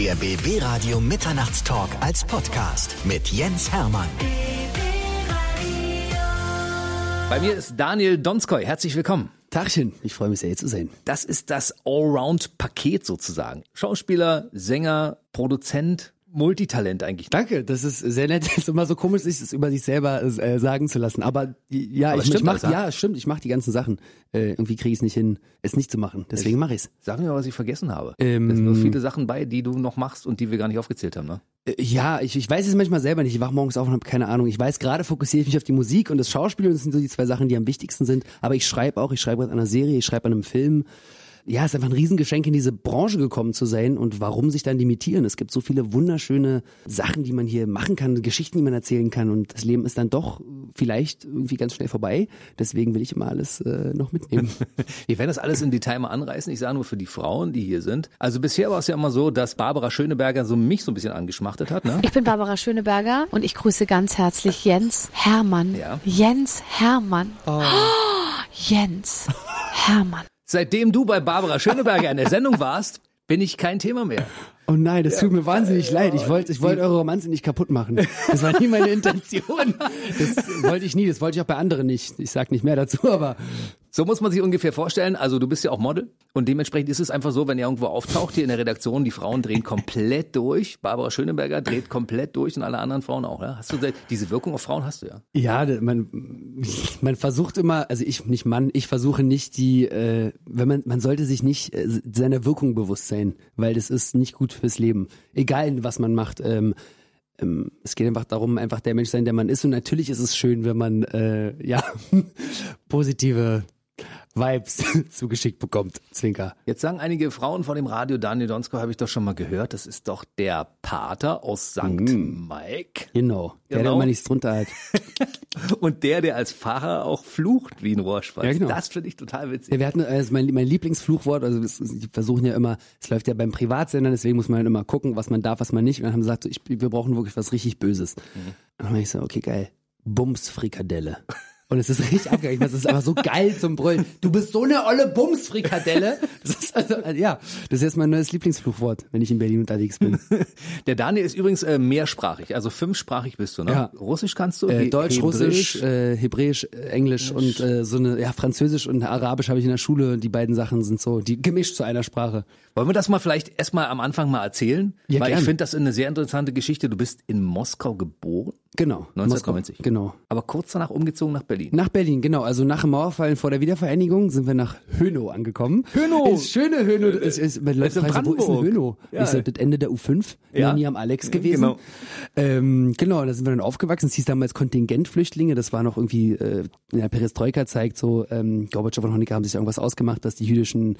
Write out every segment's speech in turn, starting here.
Der BB Radio Mitternachtstalk als Podcast mit Jens Hermann. Bei mir ist Daniel Donskoy. Herzlich willkommen. Tagchen, ich freue mich sehr, hier zu sein. Das ist das Allround-Paket sozusagen. Schauspieler, Sänger, Produzent, Multitalent eigentlich. Danke, das ist sehr nett. Es ist immer so komisch, sich das über sich selber äh, sagen zu lassen. Aber ja, Aber ich, stimmt ich mach, das, ja? stimmt, ich mache die ganzen Sachen. Äh, irgendwie kriege ich es nicht hin, es nicht zu machen. Deswegen mache ich's. Sag mir mal, was ich vergessen habe. Ähm, da sind noch viele Sachen bei, die du noch machst und die wir gar nicht aufgezählt haben, ne? Äh, Ja, ich, ich weiß es manchmal selber nicht. Ich wach morgens auf und habe keine Ahnung. Ich weiß, gerade fokussiere ich mich auf die Musik und das Schauspiel und das sind so die zwei Sachen, die am wichtigsten sind. Aber ich schreibe auch, ich schreibe gerade an einer Serie, ich schreibe an einem Film. Ja, es ist einfach ein Riesengeschenk, in diese Branche gekommen zu sein. Und warum sich dann limitieren? Es gibt so viele wunderschöne Sachen, die man hier machen kann, Geschichten, die man erzählen kann. Und das Leben ist dann doch vielleicht irgendwie ganz schnell vorbei. Deswegen will ich immer alles äh, noch mitnehmen. Wir werden das alles im Detail mal anreißen. Ich sage nur für die Frauen, die hier sind. Also bisher war es ja immer so, dass Barbara Schöneberger so mich so ein bisschen angeschmachtet hat, ne? Ich bin Barbara Schöneberger und ich grüße ganz herzlich Jens Hermann. Ja. Jens Hermann. Oh. Jens Hermann. Seitdem du bei Barbara Schöneberger in der Sendung warst, bin ich kein Thema mehr. Oh nein, das tut mir wahnsinnig leid. Ich wollte ich wollte eure Romanze nicht kaputt machen. Das war nie meine Intention. Das wollte ich nie, das wollte ich auch bei anderen nicht. Ich sag nicht mehr dazu, aber So muss man sich ungefähr vorstellen. Also du bist ja auch Model und dementsprechend ist es einfach so, wenn ihr irgendwo auftaucht hier in der Redaktion, die Frauen drehen komplett durch. Barbara Schöneberger dreht komplett durch und alle anderen Frauen auch. Ja? Hast du diese Wirkung auf Frauen hast du ja. ja, man man versucht immer, also ich nicht Mann, ich versuche nicht die äh, wenn man man sollte sich nicht äh, seiner Wirkung bewusst sein, weil das ist nicht gut fürs Leben. Egal was man macht. Ähm, ähm, es geht einfach darum, einfach der Mensch sein, der man ist. Und natürlich ist es schön, wenn man äh, ja positive Vibes zugeschickt bekommt. Zwinker. Jetzt sagen einige Frauen vor dem Radio, Daniel Donsko habe ich doch schon mal gehört, das ist doch der Pater aus St. Mike. Genau. Der, der Genau. immer nichts drunter hat. Und der, der als Pfarrer auch flucht wie ein Rohrspatz. Ja, genau. Das finde ich total witzig. Ja, wir hatten also mein, mein Lieblingsfluchwort, also die versuchen ja immer, es läuft ja beim Privatsender, deswegen muss man immer gucken, was man darf, was man nicht. Und dann haben sie gesagt, so, ich, wir brauchen wirklich was richtig Böses. Und dann habe ich so, okay, geil. Bumsfrikadelle. Und es ist richtig abgegangen. Das ist aber so geil zum Brüllen. Du bist so eine olle Bumsfrikadelle. Das ist also, ja, das ist jetzt mein neues Lieblingsfluchwort, wenn ich in Berlin unterwegs bin. Der Daniel ist übrigens äh, mehrsprachig, also fünfsprachig bist du, ne? Ja. Russisch kannst du? Äh, He- Deutsch, Hebräisch? Russisch, äh, Hebräisch, äh, Englisch und äh, so eine, ja, Französisch und Arabisch habe ich in der Schule. Die beiden Sachen sind so, die gemischt zu einer Sprache. Wollen wir das mal vielleicht erstmal am Anfang mal erzählen? Ja, Weil ich gern. finde das eine sehr interessante Geschichte. Du bist in Moskau geboren, Genau. 1990. Moskau, Genau. aber kurz danach umgezogen nach Berlin. Nach Berlin, genau. Also nach dem Mauerfall vor der Wiedervereinigung sind wir nach Hönow angekommen. Hönow! Ist schöne Hönow. Ist, ist, ist in Leuten fragen so, wo ist denn. Hönow? Ja. So, das Ende der U5. Ja. Noch nie am Alex gewesen. Genau. Ähm, genau, da sind wir dann aufgewachsen. Es hieß damals Kontingentflüchtlinge. Das war noch irgendwie äh, in der Perestroika zeigt so, ähm, Gorbatschow und Honecker haben sich irgendwas ausgemacht, dass die jüdischen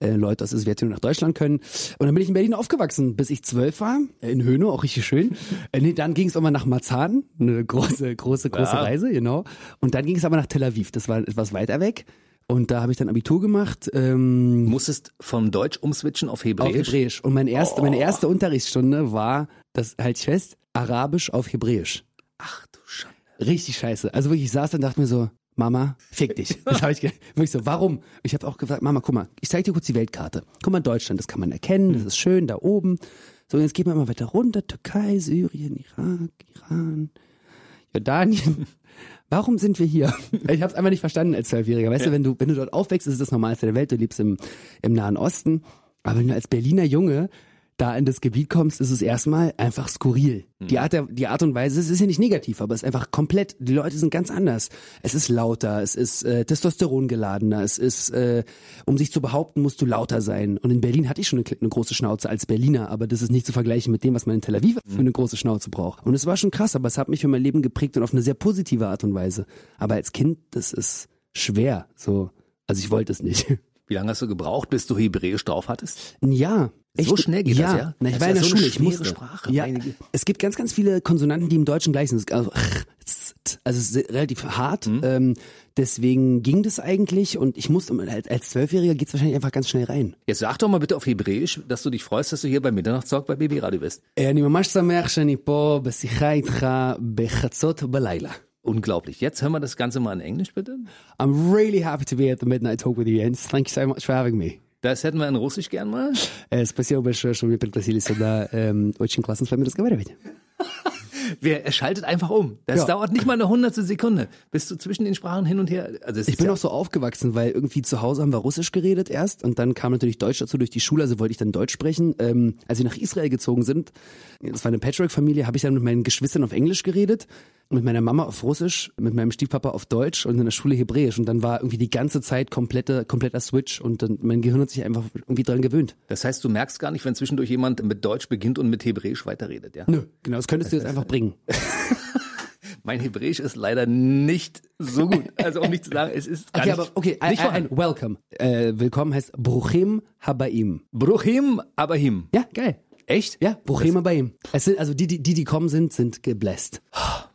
äh, Leute aus der Sowjetunion nach Deutschland können. Und dann bin ich in Berlin aufgewachsen, bis ich zwölf war. Äh, In Hönow, auch richtig schön. Äh, nee, dann ging es immer nach Marzahn. Eine große, große, große Ja. Reise, genau. Und dann ging es aber nach Tel Aviv. Das war etwas weiter weg. Und da habe ich dann Abitur gemacht. Ähm, musstest von Deutsch umswitchen auf Hebräisch. auf Hebräisch. Und mein erste, meine erste Unterrichtsstunde war, das halte ich fest, Arabisch auf Hebräisch. Ach du Schande. Richtig scheiße. Also wirklich, ich saß dann und dachte mir so, Mama, fick dich. Das habe ich ge- wirklich so, warum? Ich habe auch gesagt, Mama, guck mal, ich zeige dir kurz die Weltkarte. Guck mal, Deutschland, das kann man erkennen, das ist schön, da oben. So, jetzt geht man mal weiter runter, Türkei, Syrien, Irak, Iran, Jordanien. Warum sind wir hier? Ich habe es einfach nicht verstanden als Zwölfjähriger. Weißt du, wenn du, wenn du dort aufwächst, ist es das Normalste der Welt. Du lebst im, im Nahen Osten. Aber wenn du als Berliner Junge da in das Gebiet kommst, ist es erstmal einfach skurril. Die Art, der, die Art und Weise, es ist ja nicht negativ, aber es ist einfach komplett, die Leute sind ganz anders. Es ist lauter, es ist äh, Testosteron geladener, es ist, äh, um sich zu behaupten, musst du lauter sein. Und in Berlin hatte ich schon eine, eine große Schnauze als Berliner, aber das ist nicht zu vergleichen mit dem, was man in Tel Aviv für eine große Schnauze braucht. Und es war schon krass, aber es hat mich für mein Leben geprägt und auf eine sehr positive Art und Weise. Aber als Kind, das ist schwer, so. Also ich wollte es nicht. Wie lange hast du gebraucht, bis du Hebräisch drauf hattest? Ein Jahr. So schnell geht ja. das, ja? Na, ich Das war ist in ja der so eine Schule, ich schwere musste. Sprache, Ja, meine Güte. es gibt ganz, ganz viele Konsonanten, die im Deutschen gleich sind. Also, also es ist relativ hart. Mhm. Ähm, deswegen ging das eigentlich und ich musste, als als Zwölfjähriger geht's wahrscheinlich einfach ganz schnell rein. Jetzt sag doch mal bitte auf Hebräisch, dass du dich freust, dass du hier bei Mitternachtstalk bei BB Radio bist. אני ממש שמח שאני פה בשיחה איתך בחצות בלילה. Unglaublich. Jetzt hören wir das Ganze mal in Englisch, bitte. I'm really happy to be at the Midnight Talk with you, Jens. Thank you so much for having me. Das hätten wir in Russisch gern mal. Э, Спасибо большое, что вы пригласили сюда. Эм, Очень классно с вами разговаривать. Wer, er schaltet einfach um. Das Ja. dauert nicht mal eine hundertstel Sekunde. Bist du zwischen den Sprachen hin und her? Also es Ich ist bin ja, auch so aufgewachsen, weil irgendwie zu Hause haben wir Russisch geredet erst und dann kam natürlich Deutsch dazu durch die Schule, also wollte ich dann Deutsch sprechen. Ähm, als wir nach Israel gezogen sind, das war eine Patchwork-Familie, habe ich dann mit meinen Geschwistern auf Englisch geredet, mit meiner Mama auf Russisch, mit meinem Stiefpapa auf Deutsch und in der Schule Hebräisch und dann war irgendwie die ganze Zeit komplette, kompletter Switch und dann, mein Gehirn hat sich einfach irgendwie dran gewöhnt. das heißt, du merkst gar nicht, wenn zwischendurch jemand mit Deutsch beginnt und mit Hebräisch weiterredet, ja? Nö, genau, das könntest du jetzt einfach bringen. Mein Hebräisch ist leider nicht so gut. Also um nicht zu sagen, es ist gar Okay, nicht, aber okay, nicht ein, ein Welcome. Äh, willkommen heißt Bruchim Habaim. Bruchim, him. Ja, geil. Echt? Ja, Bruchim Habaim. Es sind, also die, die, die, die kommen sind, sind gebläst.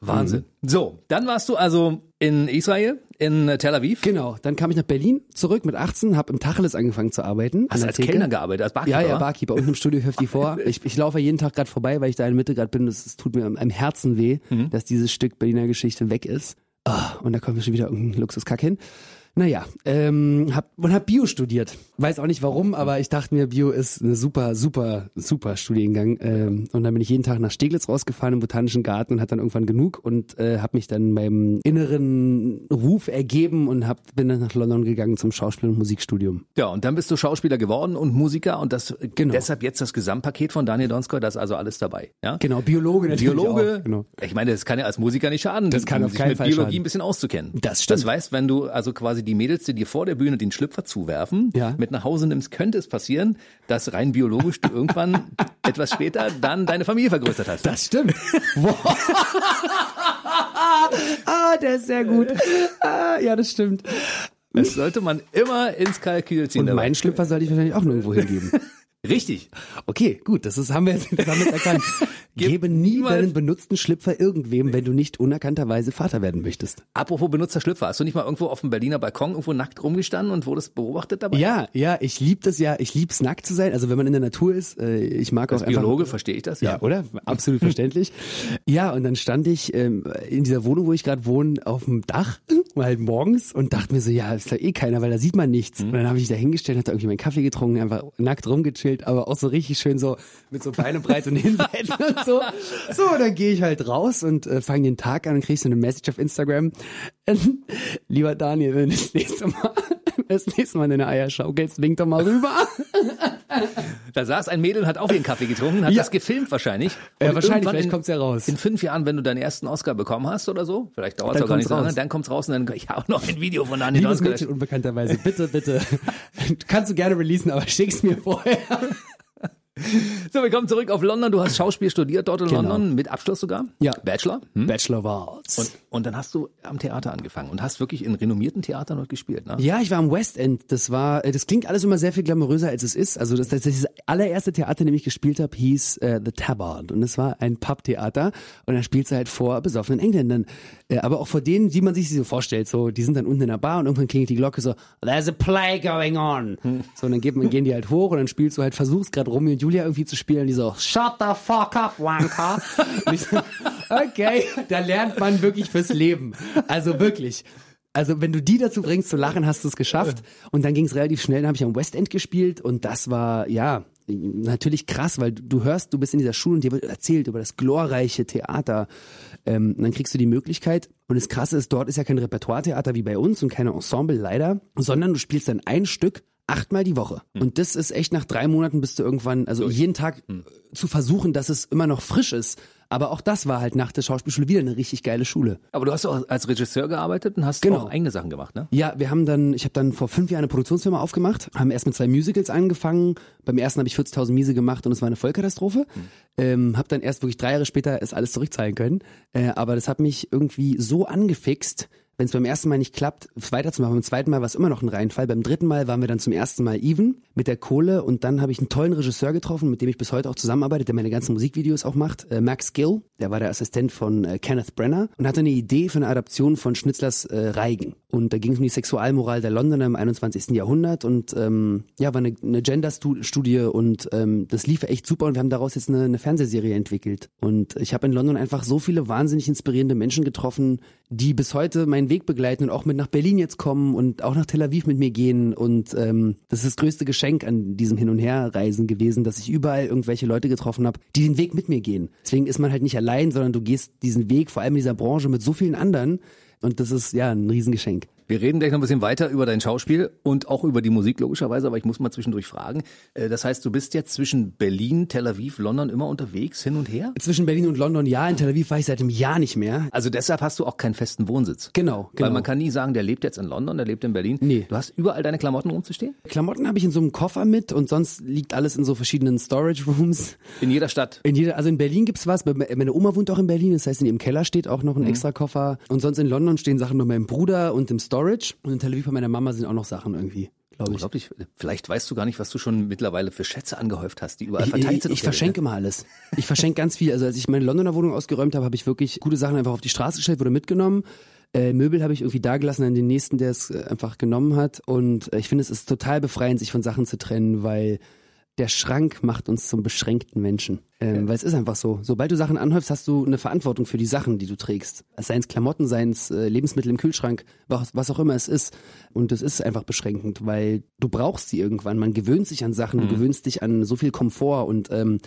Wahnsinn. So, dann warst du also in Israel, in Tel Aviv. Genau, dann kam ich nach Berlin zurück mit 18, habe im Tacheles angefangen zu arbeiten. Hast du als Theke. Kellner gearbeitet, als Barkeeper? Ja, ja? Barkeeper unten im Studio 54. Ich, ich laufe jeden Tag gerade vorbei, weil ich da in der Mitte gerade bin. Es tut mir am am Herzen weh, Mhm. dass dieses Stück Berliner Geschichte weg ist. Ah, und da kommt schon wieder irgendein Luxuskack hin. Naja, ähm, hab, und hab Bio studiert. Weiß auch nicht warum, aber ich dachte mir, Bio ist eine super, super, super Studiengang. Ähm, und dann bin ich jeden Tag nach Steglitz rausgefahren im Botanischen Garten und hatte dann irgendwann genug und äh, habe mich dann meinem inneren Ruf ergeben und hab, bin dann nach London gegangen zum Schauspiel- und Musikstudium. Ja, und dann bist du Schauspieler geworden und Musiker und das Genau. deshalb jetzt das Gesamtpaket von Daniel Donskoy, das ist also alles dabei. Ja? Genau, Biologe natürlich Biologe, Auch, genau. ich meine, das kann ja als Musiker nicht schaden, Das kann auf sich keinen mit Fall Biologie schaden. ein bisschen auszukennen. Das stimmt. Das weißt, wenn du also quasi die Mädels, die dir vor der Bühne den Schlüpfer zuwerfen, Ja. mit nach Hause nimmst, könnte es passieren, dass rein biologisch du irgendwann etwas später dann deine Familie vergrößert hast. Das stimmt. Wow. ah, der ist sehr gut. Ah, ja, das stimmt. Das sollte man immer ins Kalkül ziehen. Und meinen Schlüpfer sollte ich wahrscheinlich auch nirgendwo hingeben. Richtig. Okay, gut, das ist, haben wir jetzt, das haben wir jetzt erkannt. Gebe nie niemals- deinen benutzten Schlüpfer irgendwem, wenn du nicht unerkannterweise Vater werden möchtest. Apropos benutzer Schlüpfer, hast du nicht mal irgendwo auf dem Berliner Balkon irgendwo nackt rumgestanden und wurdest beobachtet dabei? Ja, ja, ich lieb das ja, ich lieb's nackt zu sein, also wenn man in der Natur ist, äh, ich mag Als auch einfach... Biologe verstehe ich das, ja. Ja, oder? Absolut verständlich. Ja, und dann stand ich ähm, in dieser Wohnung, wo ich gerade wohne, auf dem Dach, halt morgens und dachte mir so, ja, ist da eh keiner, weil da sieht man nichts. Und dann habe ich da hingestellt, da irgendwie meinen Kaffee getrunken, einfach nackt rumgechillt, aber auch so richtig schön so mit so Beine breit und Hinseiten und so. So, dann gehe ich halt raus und äh, fange den Tag an und krieg so eine Message auf Instagram. Lieber Daniel, wenn du das nächste Mal, das nächste Mal deine Eier schaukelst, wink doch mal rüber. Da saß ein Mädel, hat auch ihren Kaffee getrunken, hat Ja. das gefilmt wahrscheinlich. Ja, Und wahrscheinlich, vielleicht in- kommt's ja raus. In fünf Jahren, wenn du deinen ersten Oscar bekommen hast oder so, vielleicht dauert es auch gar nicht so lange, dann kommt's raus und dann, ich habe noch ein Video von Daniel Liebes Donskoy. Mädchen unbekannterweise, bitte, bitte. Kannst du gerne releasen, aber schick's mir vorher. So, wir kommen zurück auf London. Du hast Schauspiel studiert dort in Genau. London, mit Abschluss sogar. Ja. Bachelor. Hm? Bachelor of Arts. Und, und dann hast du am Theater angefangen und hast wirklich in renommierten Theatern dort gespielt, ne? ja, ich war am West End. Das war, äh, das klingt alles immer sehr viel glamouröser als es ist. Also das, das, das allererste Theater, in dem ich gespielt habe, hieß äh, The Tabard und es war ein Pubtheater und da spielst du halt vor besoffenen Engländern, äh, aber auch vor denen, die man sich so vorstellt. So, die sind dann unten in der Bar und irgendwann klingelt die Glocke so, There's a play going on. So und dann geht man, gehen die halt hoch und dann spielst du halt, versuchst gerade Romeo und Julia irgendwie zu spielen und die so, Shut the fuck up, Wanker. so, okay, da lernt man wirklich fürs Leben. Also wirklich. Also wenn du die dazu bringst zu lachen, hast du es geschafft. Und dann ging es relativ schnell, dann habe ich am West End gespielt und das war, ja, natürlich krass, weil du, hörst, du bist in dieser Schule und dir wird erzählt über das glorreiche Theater. Ähm, dann kriegst du die Möglichkeit. Und das Krasse ist, dort ist ja kein Repertoire-Theater wie bei uns und keine Ensemble leider, sondern du spielst dann ein Stück achtmal die Woche. Und das ist echt nach drei Monaten bist du irgendwann, also jeden Tag äh, zu versuchen, dass es immer noch frisch ist. Aber auch das war halt nach der Schauspielschule wieder eine richtig geile Schule. Aber du hast auch als Regisseur gearbeitet und hast Genau. auch eigene Sachen gemacht, ne? Ja, wir haben dann, ich habe dann vor fünf Jahren eine Produktionsfirma aufgemacht, haben erst mit zwei Musicals angefangen. Beim ersten habe ich 40.000 Miese gemacht und es war eine Vollkatastrophe. Ähm, habe dann erst wirklich drei Jahre später es alles zurückzahlen können. Äh, aber das hat mich irgendwie so angefixt, wenn es beim ersten Mal nicht klappt, weiterzumachen. Beim zweiten Mal war es immer noch ein Reinfall. Beim dritten Mal waren wir dann zum ersten Mal even mit der Kohle und dann habe ich einen tollen Regisseur getroffen, mit dem ich bis heute auch zusammenarbeite, der meine ganzen Musikvideos auch macht. Äh, Max Gill, der war der Assistent von äh, Kenneth Brenner und hatte eine Idee für eine Adaption von Schnitzlers äh, Reigen. Und da ging es um die Sexualmoral der Londoner im 21. Jahrhundert und ähm, ja, war eine, eine Gender-Studie und ähm, das lief echt super und wir haben daraus jetzt eine, eine Fernsehserie entwickelt. Und ich habe in London einfach so viele wahnsinnig inspirierende Menschen getroffen, die bis heute meinen Weg begleiten und auch mit nach Berlin jetzt kommen und auch nach Tel Aviv mit mir gehen. Und ähm, das ist das größte Geschenk an diesem Hin- und Herreisen gewesen, dass ich überall irgendwelche Leute getroffen habe, die den Weg mit mir gehen. Deswegen ist man halt nicht allein, sondern du gehst diesen Weg, vor allem in dieser Branche, mit so vielen anderen. Und das ist ja ein Riesengeschenk. Wir reden gleich noch ein bisschen weiter über dein Schauspiel und auch über die Musik logischerweise, aber ich muss mal zwischendurch fragen. Äh, Das heißt, du bist jetzt zwischen Berlin, Tel Aviv, London immer unterwegs, hin und her? Zwischen Berlin und London, ja, in Tel Aviv war ich seit einem Jahr nicht mehr. Also deshalb hast du auch keinen festen Wohnsitz. Genau, genau. Weil man kann nie sagen, der lebt jetzt in London, der lebt in Berlin. Nee. Du hast überall deine Klamotten rumzustehen? Klamotten habe ich in so einem Koffer mit und sonst liegt alles in so verschiedenen Storage Rooms. In jeder Stadt. In jeder, also in Berlin gibt's was. Meine Oma wohnt auch in Berlin, das heißt in ihrem Keller steht auch noch ein extra Koffer. Und sonst in London stehen Sachen nur meinem Bruder und im Storage. Und in Tel Aviv bei meiner Mama sind auch noch Sachen irgendwie, glaube ich. Unglaublich. Vielleicht weißt du gar nicht, was du schon mittlerweile für Schätze angehäuft hast, die überall Ich, verteilt ich, sind. ich der verschenke immer alles. Ich verschenke ganz viel. Also als ich meine Londoner Wohnung ausgeräumt habe, habe ich wirklich gute Sachen einfach auf die Straße gestellt, wurde mitgenommen. Äh, Möbel habe ich irgendwie da gelassen an den nächsten, der es äh, einfach genommen hat. Und äh, ich finde, es ist total befreiend, sich von Sachen zu trennen, weil der Schrank macht uns zum beschränkten Menschen. Ähm, Weil es ist einfach so. Sobald du Sachen anhäufst, hast du eine Verantwortung für die Sachen, die du trägst. Seien es Klamotten, seien es äh, Lebensmittel im Kühlschrank, was, was auch immer es ist. Und es ist einfach beschränkend, weil du brauchst sie irgendwann. Man gewöhnt sich an Sachen, du gewöhnst dich an so viel Komfort und ähm,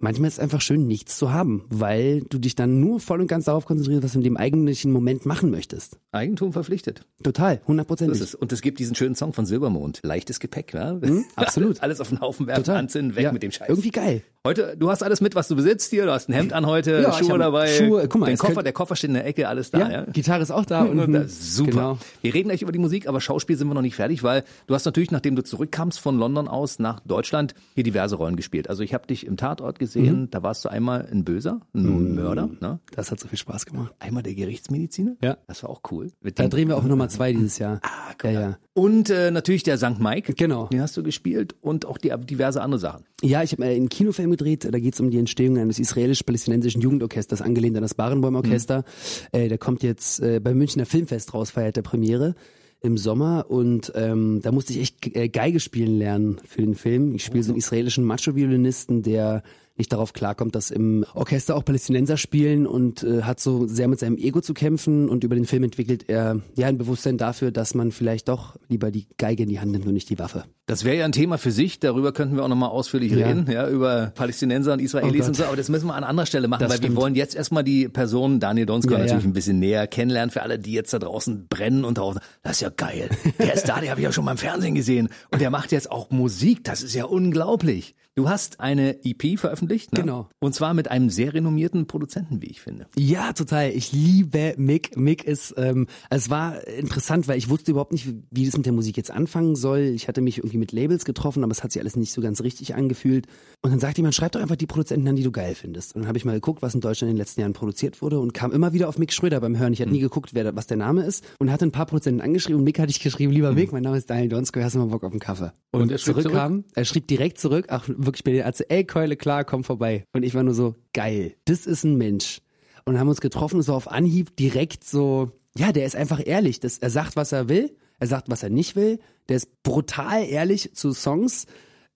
Manchmal ist es einfach schön, nichts zu haben, weil du dich dann nur voll und ganz darauf konzentrierst, was du in dem eigentlichen Moment machen möchtest. Eigentum verpflichtet. Total, hundertprozentig. und es gibt diesen schönen Song von Silbermond. Leichtes Gepäck, ja? absolut. Alles auf den Haufen werfen, Total. anzünden, weg Ja, mit dem Scheiß. Irgendwie geil. Heute, du hast alles mit, was du besitzt hier. Du hast ein Hemd an heute, Ja, Schuhe dabei. Schuhe, guck mal, den Koffer, der Koffer steht in der Ecke, alles da, ja. Gitarre ist auch da und Und das, super. Genau. Wir reden gleich über die Musik, aber Schauspiel sind wir noch nicht fertig, weil du hast natürlich, nachdem du zurückkamst von London aus nach Deutschland, hier diverse Rollen gespielt. Also ich habe dich im Tatort gesehen, Mhm. da warst du einmal ein Böser, ein Mörder, ne? Das hat so viel Spaß gemacht. einmal der Gerichtsmediziner. Ja. Das war auch cool. Mit Da drehen wir auch Nummer zwei dieses Jahr. Ah, ja, ja. Und äh, natürlich der St. Mike. Genau. Den hast du gespielt und auch die, diverse andere Sachen. Ja, ich habe äh, einen Kinofilm gedreht, da geht es um die Entstehung eines israelisch-palästinensischen Jugendorchesters, angelehnt an das Barenboim-Orchester. Äh, der kommt jetzt äh, beim Münchner Filmfest raus, feiert der Premiere im Sommer und ähm, da musste ich echt äh, Geige spielen lernen für den Film. Ich spiele so einen israelischen Macho-Violinisten, der nicht darauf klarkommt, dass im Orchester auch Palästinenser spielen und äh, hat so sehr mit seinem Ego zu kämpfen und über den Film entwickelt er ja ein Bewusstsein dafür, dass man vielleicht doch lieber die Geige in die Hand nimmt und nicht die Waffe. Das wäre ja ein Thema für sich, darüber könnten wir auch nochmal ausführlich Ja. reden, ja, über Palästinenser und Israelis Oh und so, aber das müssen wir an anderer Stelle machen, Das weil stimmt. wir wollen jetzt erstmal die Person Daniel Donskoy Ja, ja. natürlich ein bisschen näher kennenlernen, für alle, die jetzt da draußen brennen und draußen, das ist ja geil, der ist da, den habe ich ja schon mal im Fernsehen gesehen und der macht jetzt auch Musik, das ist ja unglaublich. Du hast eine EP veröffentlicht, ne? Genau. Und zwar mit einem sehr renommierten Produzenten, wie ich finde. Ja, total. Ich liebe Mick. Mick ist, ähm, also es war interessant, weil ich wusste überhaupt nicht, wie das mit der Musik jetzt anfangen soll. Ich hatte mich irgendwie mit Labels getroffen, aber es hat sich alles nicht so ganz richtig angefühlt. Und dann sagte jemand, schreib doch einfach die Produzenten an, die du geil findest. Und dann habe ich mal geguckt, was in Deutschland in den letzten Jahren produziert wurde und kam immer wieder auf Mick Schröder beim Hören. Ich hatte nie geguckt, wer, was der Name ist und hatte ein paar Produzenten angeschrieben und Mick hatte ich geschrieben, lieber Mick, mein Name ist Daniel Donskoy, hast du mal Bock auf einen Kaffee? Und er schrieb zurückkam, er schrieb direkt zurück, ach wirklich bei den Ärzte, ey Keule, klar, komm vorbei. Und ich war nur so, geil, das ist ein Mensch. Und haben uns getroffen, es war auf Anhieb direkt so, ja, der ist einfach ehrlich. Das, er sagt, was er will, er sagt, was er nicht will. Der ist brutal ehrlich zu Songs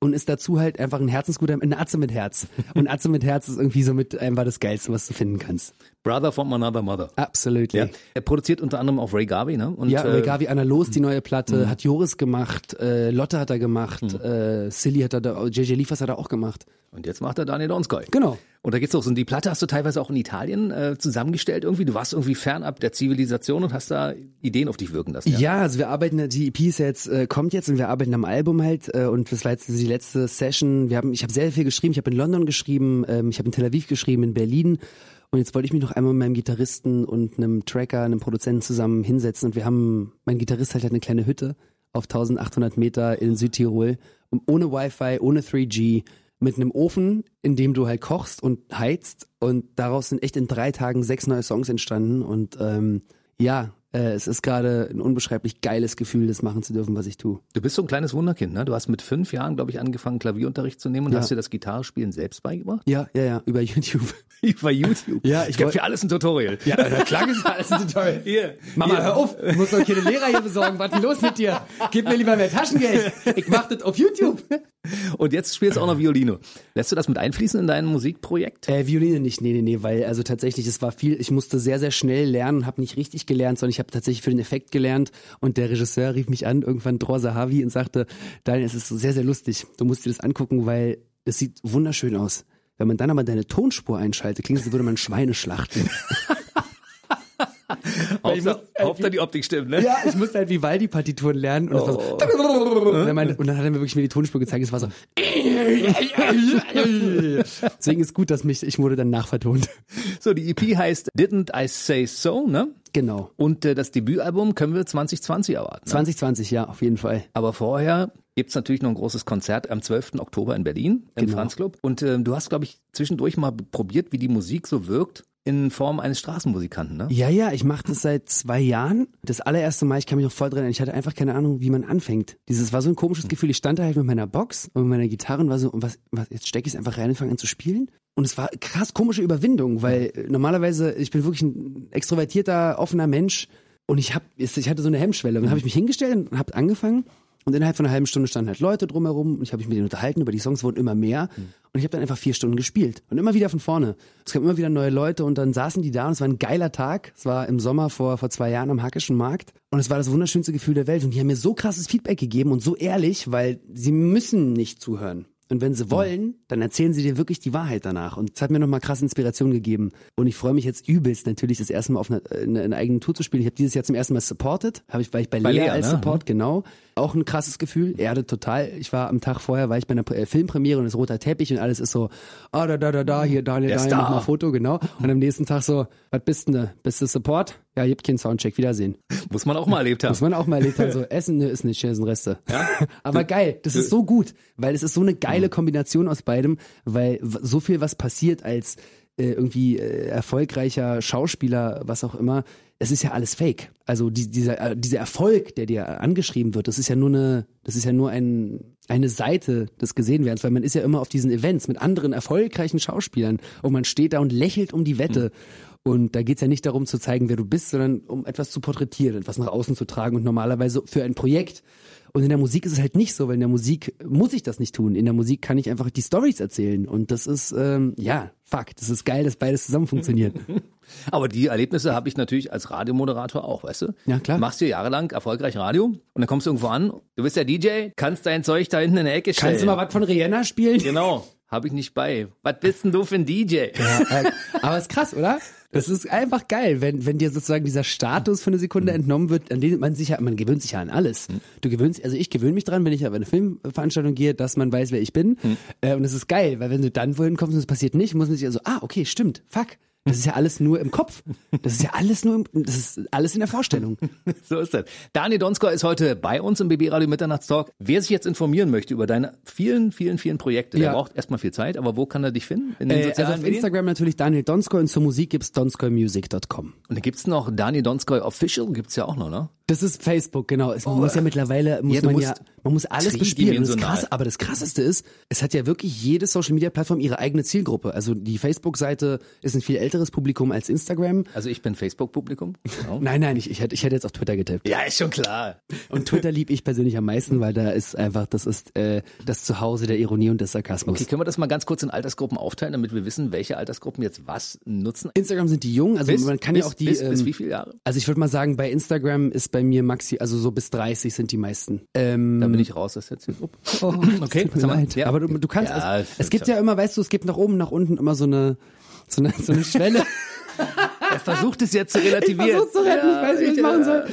und ist dazu halt einfach ein herzensguter, ein Atze mit Herz. Und Atze mit Herz ist irgendwie so mit einfach das Geilste, was du finden kannst. Brother from another mother. Absolutely. Ja. Er produziert unter anderem auch Ray Garvey, ne? Und, Ja, äh, Regavi Anna Los, die neue Platte, hat Joris gemacht, äh, Lotte hat er gemacht, äh, Silly hat er da, JJ Liefers hat er auch gemacht. Und jetzt macht er Daniel Donskoy. Genau. Und da geht's so, und die Platte hast du teilweise auch in Italien äh, zusammengestellt irgendwie. Du warst irgendwie fernab der Zivilisation und hast da Ideen auf dich wirken lassen. Ja, also wir arbeiten, die EP ist jetzt, äh, kommt jetzt und wir arbeiten am Album halt äh, und das war jetzt die letzte Session. Wir haben, ich habe sehr viel geschrieben, ich habe in London geschrieben, ähm, ich habe in Tel Aviv geschrieben, in Berlin und jetzt wollte ich mich noch einmal mit meinem Gitarristen und einem Tracker, einem Produzenten zusammen hinsetzen und wir haben, mein Gitarrist halt, hat eine kleine Hütte auf 1800 Meter in Südtirol, ohne Wi-Fi, ohne 3G, mit einem Ofen, in dem du halt kochst und heizt. Und daraus sind echt in drei Tagen sechs neue Songs entstanden. Und ähm, ja, Äh, es ist gerade ein unbeschreiblich geiles Gefühl, das machen zu dürfen, was ich tue. Du bist so ein kleines Wunderkind, ne? Du hast mit fünf Jahren, glaube ich, angefangen, Klavierunterricht zu nehmen und Ja. hast dir das Gitarrespielen selbst beigebracht? Ja, ja, ja, über YouTube. Über YouTube. Ja, ich ich für alles ein Tutorial. Ja, klar ist alles ein Tutorial. Hier. Mama, Hier. hör auf, du musst doch keine Lehrer hier besorgen. Was ist los mit dir? Gib mir lieber mehr Taschengeld. Ich mach das auf YouTube. Und jetzt spielst du auch noch Violino. Lässt du das mit einfließen in dein Musikprojekt? Äh, Violine nicht, nee, nee, nee, weil also tatsächlich, es war viel, ich musste sehr, sehr schnell lernen, habe nicht richtig gelernt, sondern ich habe tatsächlich für den Effekt gelernt und der Regisseur rief mich an, irgendwann Dror Sahavi und sagte, Daniel, es ist sehr, sehr lustig, du musst dir das angucken, weil es sieht wunderschön aus. Wenn man dann aber deine Tonspur einschaltet, klingt es, als würde man Schweine schlachten. Hauptsache, Hauptsache die Optik stimmt, ne? Ja, ich musste halt Vivaldi-Partituren lernen und, war so und dann hat er mir wirklich mir die Tonspur gezeigt, es war so Deswegen ist gut, dass mich, ich wurde dann nachvertont. So, die EP heißt Didn't I Say So, ne? Genau. Und äh, das Debütalbum können wir 2020 erwarten. Ne? 2020, ja, auf jeden Fall. Aber vorher gibt's natürlich noch ein großes Konzert am 12. Oktober in Berlin im Genau. Franz Club. Und ähm, du hast, glaube ich, zwischendurch mal probiert, wie die Musik so wirkt in Form eines Straßenmusikanten, ne? Ja, ja, ich mache das seit zwei Jahren. Das allererste Mal, ich kann mich noch voll dran erinnern, ich hatte einfach keine Ahnung, wie man anfängt. Dieses war so ein komisches Gefühl. Ich stand da halt mit meiner Box und mit meiner Gitarre und war so, und was, was jetzt stecke ich es einfach rein und fange an zu spielen. Und es war krass komische Überwindung, weil normalerweise, ich bin wirklich ein extrovertierter, offener Mensch und ich hab, ich hatte so eine Hemmschwelle. Und dann habe ich mich hingestellt und habe angefangen und innerhalb von einer halben Stunde standen halt Leute drumherum und ich habe mich mit denen unterhalten, über die Songs wurden immer mehr und ich habe dann einfach vier Stunden gespielt und immer wieder von vorne. Es kamen immer wieder neue Leute und dann saßen die da und es war ein geiler Tag. Es war im Sommer vor, vor zwei Jahren am Hackischen Markt und es war das wunderschönste Gefühl der Welt und die haben mir so krasses Feedback gegeben und so ehrlich, weil sie müssen nicht zuhören. Und wenn sie wollen, dann erzählen sie dir wirklich die Wahrheit danach. Und es hat mir nochmal krass Inspiration gegeben. Und ich freue mich jetzt übelst natürlich, das erste Mal auf eine, eine, eine eigene Tour zu spielen. Ich habe dieses Jahr zum ersten Mal supported. Habe ich, war ich bei, Bei Lea Lea, als ne? Support, genau. Auch ein krasses Gefühl. Erde total. Ich war am Tag vorher, war ich bei einer äh, Filmpremiere und es roter Teppich und alles ist so, ah, da, da, da, da, hier, Daniel, Daniel, Star. mach mal Foto, genau. Und am nächsten Tag so, was bist denn? Bist du Support? Ja, gibt keinen Soundcheck, Wiedersehen. Muss man auch mal erlebt haben. Muss man auch mal erlebt haben, so Essen ne, ist nicht, hier sind Reste. Aber geil, das ist so gut, weil es ist so eine geile Kombination aus beidem, weil so viel was passiert als äh, irgendwie äh, erfolgreicher Schauspieler, was auch immer, es ist ja alles Fake. Also die, dieser, äh, dieser Erfolg, der dir angeschrieben wird, das ist ja nur eine, das ist ja nur ein, eine Seite des Gesehenwerdens, weil man ist ja immer auf diesen Events mit anderen erfolgreichen Schauspielern und man steht da und lächelt um die Wette. Und da geht's ja nicht darum zu zeigen, wer du bist, sondern um etwas zu porträtieren, etwas nach außen zu tragen und normalerweise für ein Projekt. Und in der Musik ist es halt nicht so, weil in der Musik muss ich das nicht tun. In der Musik kann ich einfach die Stories erzählen. Und das ist, ähm, ja, fuck, das ist geil, dass beides zusammen funktioniert. Aber die Erlebnisse habe ich natürlich als Radiomoderator auch, weißt du? Ja, klar. Machst dir jahrelang erfolgreich Radio und dann kommst du irgendwo an, du bist der DJ, kannst dein Zeug da hinten in der Ecke stellen. Kannst du mal was von Rihanna spielen? Genau, habe ich nicht bei. Was bist denn du für ein DJ? Ja, äh, aber ist krass, oder? Das ist einfach geil, wenn, wenn dir sozusagen dieser Status für eine Sekunde entnommen wird, an den man sich ja, man gewöhnt sich ja an alles. Du gewöhnst, also ich gewöhne mich dran, wenn ich auf eine Filmveranstaltung gehe, dass man weiß, wer ich bin. Äh, und das ist geil, weil wenn du dann wohin kommst und es passiert nicht, muss man sich ja so, ah, okay, stimmt, fuck. Das ist ja alles nur im Kopf. Das ist ja alles nur, im, das ist alles in der Vorstellung. So ist das. Daniel Donskor ist heute bei uns im BB Radio Mitternachtstalk. Wer sich jetzt informieren möchte über deine vielen, vielen, vielen Projekte, der Ja. braucht erstmal viel Zeit, aber wo kann er dich finden? In den Äh, also sozialen auf Medien? Instagram natürlich Daniel Donskoy und zur Musik gibt's donskoymusic.com. Und dann gibt's noch Daniel Donskoy Official, gibt's ja auch noch, ne? Das ist Facebook, genau. Es, man muss ja mittlerweile, muss Ja, man ja, man muss alles bespielen. Und das krasse, aber das krasseste ist, es hat ja wirklich jede Social Media Plattform ihre eigene Zielgruppe. Also die Facebook-Seite ist ein viel älteres Publikum als Instagram. Also ich bin Facebook-Publikum. Genau. Nein, nein, ich, ich hätte, ich hätte jetzt auf Twitter getippt. Ja, ist schon klar. Und Twitter lieb ich persönlich am meisten, weil da ist einfach, das ist äh, das Zuhause der Ironie und des Sarkasmus. Okay, können wir das mal ganz kurz in Altersgruppen aufteilen, damit wir wissen, welche Altersgruppen jetzt was nutzen? Instagram sind die jungen, also man kann bis, ja auch die. bis, bis ähm, wie viele Jahre? also ich würde mal sagen, bei Instagram ist bei mir maxi, also so bis 30 sind die meisten. Ähm, Da bin ich raus aus der Zielgruppe. Oh, Okay, tut mir leid. Ja. Aber du, du kannst, Ja, also, das es gibt ja- ja immer, weißt du, es gibt nach oben, nach unten immer so eine, so eine, so eine Schwelle. Er versucht es jetzt zu relativieren. Versuch's zu retten, ich weiß nicht, was ich machen äh, soll.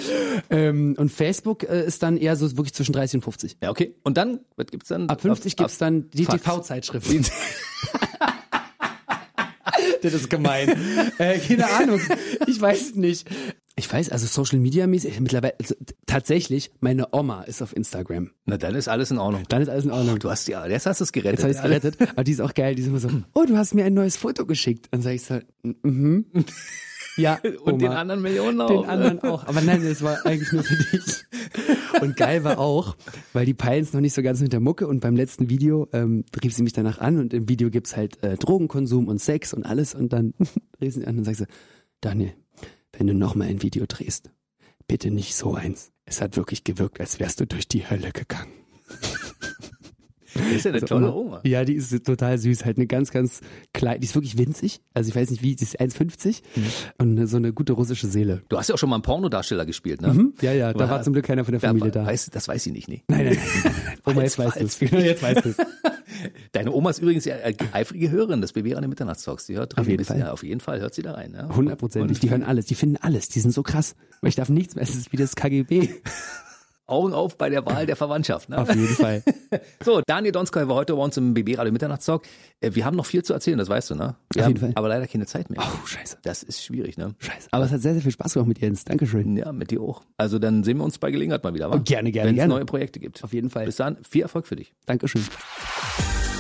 Ähm, und Facebook äh, ist dann eher so wirklich zwischen 30 und 50. Ja, okay. Und dann, was gibt's dann? Ab 50 Ab- gibt's dann die. TV-Zeitschrift. das ist gemein. äh, keine Ahnung. Ich weiß es nicht. Ich weiß, also Social Media mäßig, mittlerweile, also, tatsächlich, meine Oma ist auf Instagram. Na, dann ist alles in Ordnung. Dann ist alles in Ordnung. Du hast ja, jetzt hast du es gerettet. Jetzt habe ich es gerettet. Aber die ist auch geil. Die ist immer so, oh, du hast mir ein neues Foto geschickt. Dann sage ich so, mhm. Ja, Und den Oma. anderen Millionen auch. Den anderen auch. Aber nein, das war eigentlich nur für dich. Und geil war auch, weil die peilen es noch nicht so ganz mit der Mucke und beim letzten Video ähm, rief sie mich danach an und im Video gibt's halt äh, Drogenkonsum und Sex und alles und dann rief sie an und sagt sie, Daniel, wenn du noch mal ein Video drehst, bitte nicht so eins. Es hat wirklich gewirkt, als wärst du durch die Hölle gegangen. Das ist ja eine Also tolle Oma. Ja, die ist total süß. Halt eine ganz, ganz klein. Die ist wirklich winzig. Also ich weiß nicht wie, die ist 1,50 Mhm. und so eine gute russische Seele. Du hast ja auch schon mal einen Pornodarsteller gespielt, ne? Mhm. Ja, ja, da war zum Glück keiner von der Familie da. Weiß, das weiß sie nicht, nee. Nein, nein, nein. Oma, jetzt weißt du es. Jetzt weißt du es. Deine Oma ist übrigens ja äh, eifrige Hörerin des BB an den Mitternachtstalks. Die hört Auf jeden Fall. Ja, auf jeden Fall hört sie da rein. Ja. Hundertprozentig. Die hören alles. Die finden alles. Die sind so krass. Ich darf nichts mehr. Es ist wie das KGB. Augen auf bei der Wahl der Verwandtschaft. Ne? Auf jeden Fall. So, Daniel Donskoy war heute bei uns im BB Radio Mitternachtstalk. Äh, Wir haben noch viel zu erzählen, das weißt du, ne? Wir Auf jeden Fall. aber leider keine Zeit mehr. Oh, scheiße. Das ist schwierig, ne? Scheiße. Aber es hat sehr, sehr viel Spaß gemacht mit Jens. Dankeschön. Ja, mit dir auch. Also dann sehen wir uns bei Gelegenheit mal wieder, wa? Oh, gerne, gerne, Wenn es neue Projekte gibt. Auf jeden Fall. Bis dann, viel Erfolg für dich. Dankeschön.